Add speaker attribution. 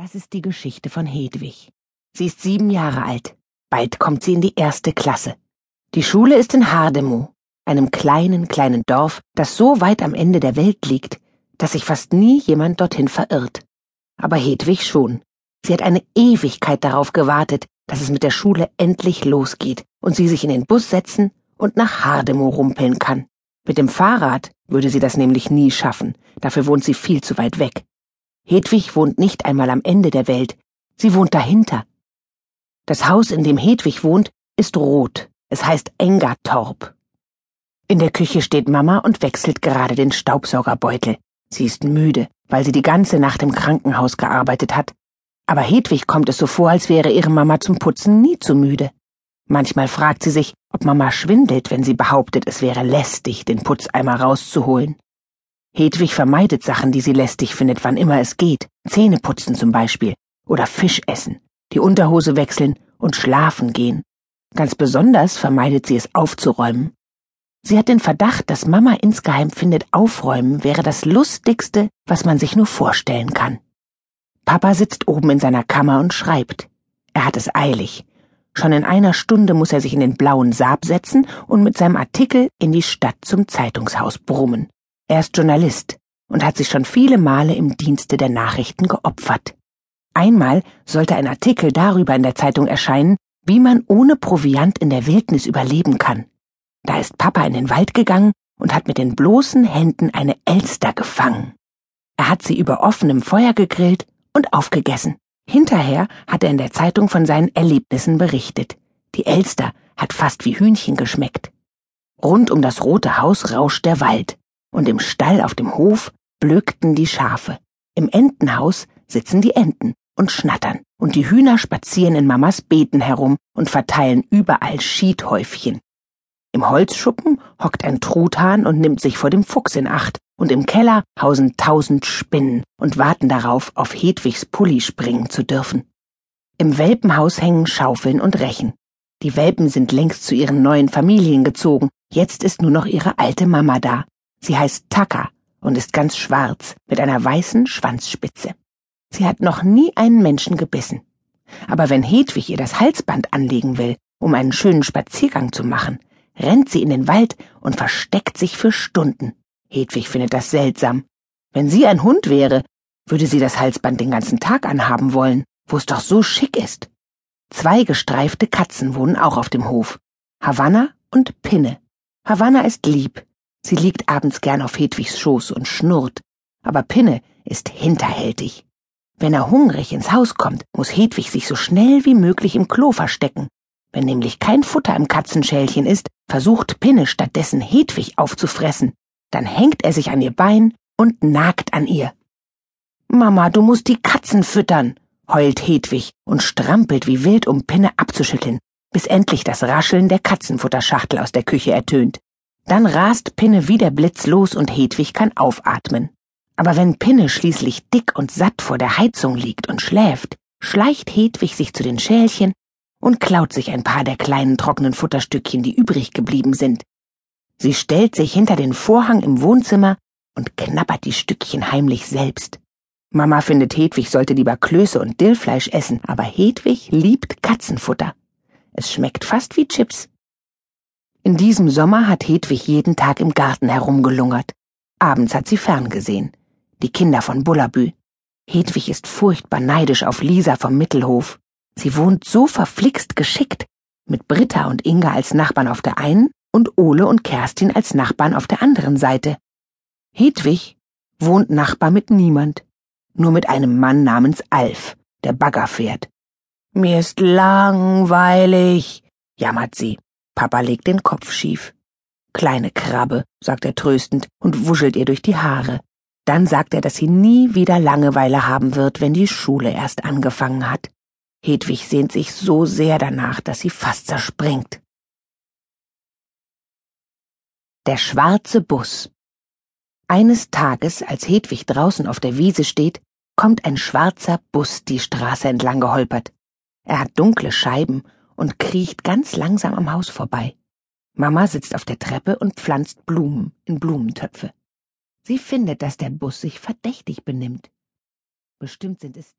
Speaker 1: Das ist die Geschichte von Hedwig. Sie ist sieben Jahre alt. Bald kommt sie in die erste Klasse. Die Schule ist in Hardemow, einem kleinen, kleinen Dorf, das so weit am Ende der Welt liegt, dass sich fast nie jemand dorthin verirrt. Aber Hedwig schon. Sie hat eine Ewigkeit darauf gewartet, dass es mit der Schule endlich losgeht und sie sich in den Bus setzen und nach Hardemow rumpeln kann. Mit dem Fahrrad würde sie das nämlich nie schaffen, dafür wohnt sie viel zu weit weg. Hedwig wohnt nicht einmal am Ende der Welt, sie wohnt dahinter. Das Haus, in dem Hedwig wohnt, ist rot, es heißt Engertorp. In der Küche steht Mama und wechselt gerade den Staubsaugerbeutel. Sie ist müde, weil sie die ganze Nacht im Krankenhaus gearbeitet hat. Aber Hedwig kommt es so vor, als wäre ihre Mama zum Putzen nie zu müde. Manchmal fragt sie sich, ob Mama schwindelt, wenn sie behauptet, es wäre lästig, den Putzeimer rauszuholen. Hedwig vermeidet Sachen, die sie lästig findet, wann immer es geht. Zähne putzen zum Beispiel. Oder Fisch essen, die Unterhose wechseln und schlafen gehen. Ganz besonders vermeidet sie es aufzuräumen. Sie hat den Verdacht, dass Mama insgeheim findet, aufräumen wäre das Lustigste, was man sich nur vorstellen kann. Papa sitzt oben in seiner Kammer und schreibt. Er hat es eilig. Schon in einer Stunde muss er sich in den blauen Saab setzen und mit seinem Artikel in die Stadt zum Zeitungshaus brummen. Er ist Journalist und hat sich schon viele Male im Dienste der Nachrichten geopfert. Einmal sollte ein Artikel darüber in der Zeitung erscheinen, wie man ohne Proviant in der Wildnis überleben kann. Da ist Papa in den Wald gegangen und hat mit den bloßen Händen eine Elster gefangen. Er hat sie über offenem Feuer gegrillt und aufgegessen. Hinterher hat er in der Zeitung von seinen Erlebnissen berichtet. Die Elster hat fast wie Hühnchen geschmeckt. Rund um das rote Haus rauscht der Wald und im Stall auf dem Hof blökten die Schafe. Im Entenhaus sitzen die Enten und schnattern, und die Hühner spazieren in Mamas Beeten herum und verteilen überall Schiethäufchen. Im Holzschuppen hockt ein Truthahn und nimmt sich vor dem Fuchs in Acht, und im Keller hausen tausend Spinnen und warten darauf, auf Hedwigs Pulli springen zu dürfen. Im Welpenhaus hängen Schaufeln und Rechen. Die Welpen sind längst zu ihren neuen Familien gezogen, jetzt ist nur noch ihre alte Mama da, Sie heißt Taka und ist ganz schwarz mit einer weißen Schwanzspitze. Sie hat noch nie einen Menschen gebissen. Aber wenn Hedwig ihr das Halsband anlegen will, um einen schönen Spaziergang zu machen, rennt sie in den Wald und versteckt sich für Stunden. Hedwig findet das seltsam. Wenn sie ein Hund wäre, würde sie das Halsband den ganzen Tag anhaben wollen, wo es doch so schick ist. Zwei gestreifte Katzen wohnen auch auf dem Hof. Havanna und Pinne. Havanna ist lieb, Sie liegt abends gern auf Hedwigs Schoß und schnurrt, aber Pinne ist hinterhältig. Wenn er hungrig ins Haus kommt, muss Hedwig sich so schnell wie möglich im Klo verstecken. Wenn nämlich kein Futter im Katzenschälchen ist, versucht Pinne stattdessen Hedwig aufzufressen. Dann hängt er sich an ihr Bein und nagt an ihr. Mama, du musst die Katzen füttern, heult Hedwig und strampelt wie wild, um Pinne abzuschütteln, bis endlich das Rascheln der Katzenfutterschachtel aus der Küche ertönt. Dann rast Pinne wie der Blitz los und Hedwig kann aufatmen. Aber wenn Pinne schließlich dick und satt vor der Heizung liegt und schläft, schleicht Hedwig sich zu den Schälchen und klaut sich ein paar der kleinen trockenen Futterstückchen, die übrig geblieben sind. Sie stellt sich hinter den Vorhang im Wohnzimmer und knabbert die Stückchen heimlich selbst. Mama findet, Hedwig sollte lieber Klöße und Dillfleisch essen, aber Hedwig liebt Katzenfutter. Es schmeckt fast wie Chips. In diesem Sommer hat Hedwig jeden Tag im Garten herumgelungert. Abends hat sie ferngesehen. Die Kinder von Bullabü. Hedwig ist furchtbar neidisch auf Lisa vom Mittelhof. Sie wohnt so verflixt geschickt, mit Britta und Inga als Nachbarn auf der einen und Ole und Kerstin als Nachbarn auf der anderen Seite. Hedwig wohnt Nachbar mit niemand, nur mit einem Mann namens Alf, der Bagger fährt. Mir ist langweilig, jammert sie. Papa legt den Kopf schief. Kleine Krabbe, sagt er tröstend und wuschelt ihr durch die Haare. Dann sagt er, dass sie nie wieder Langeweile haben wird, wenn die Schule erst angefangen hat. Hedwig sehnt sich so sehr danach, dass sie fast zerspringt. Der schwarze Bus. Eines Tages, als Hedwig draußen auf der Wiese steht, kommt ein schwarzer Bus die Straße entlang geholpert. Er hat dunkle Scheiben und kriecht ganz langsam am Haus vorbei. Mama sitzt auf der Treppe und pflanzt Blumen in Blumentöpfe. Sie findet, dass der Bus sich verdächtig benimmt. Bestimmt sind es die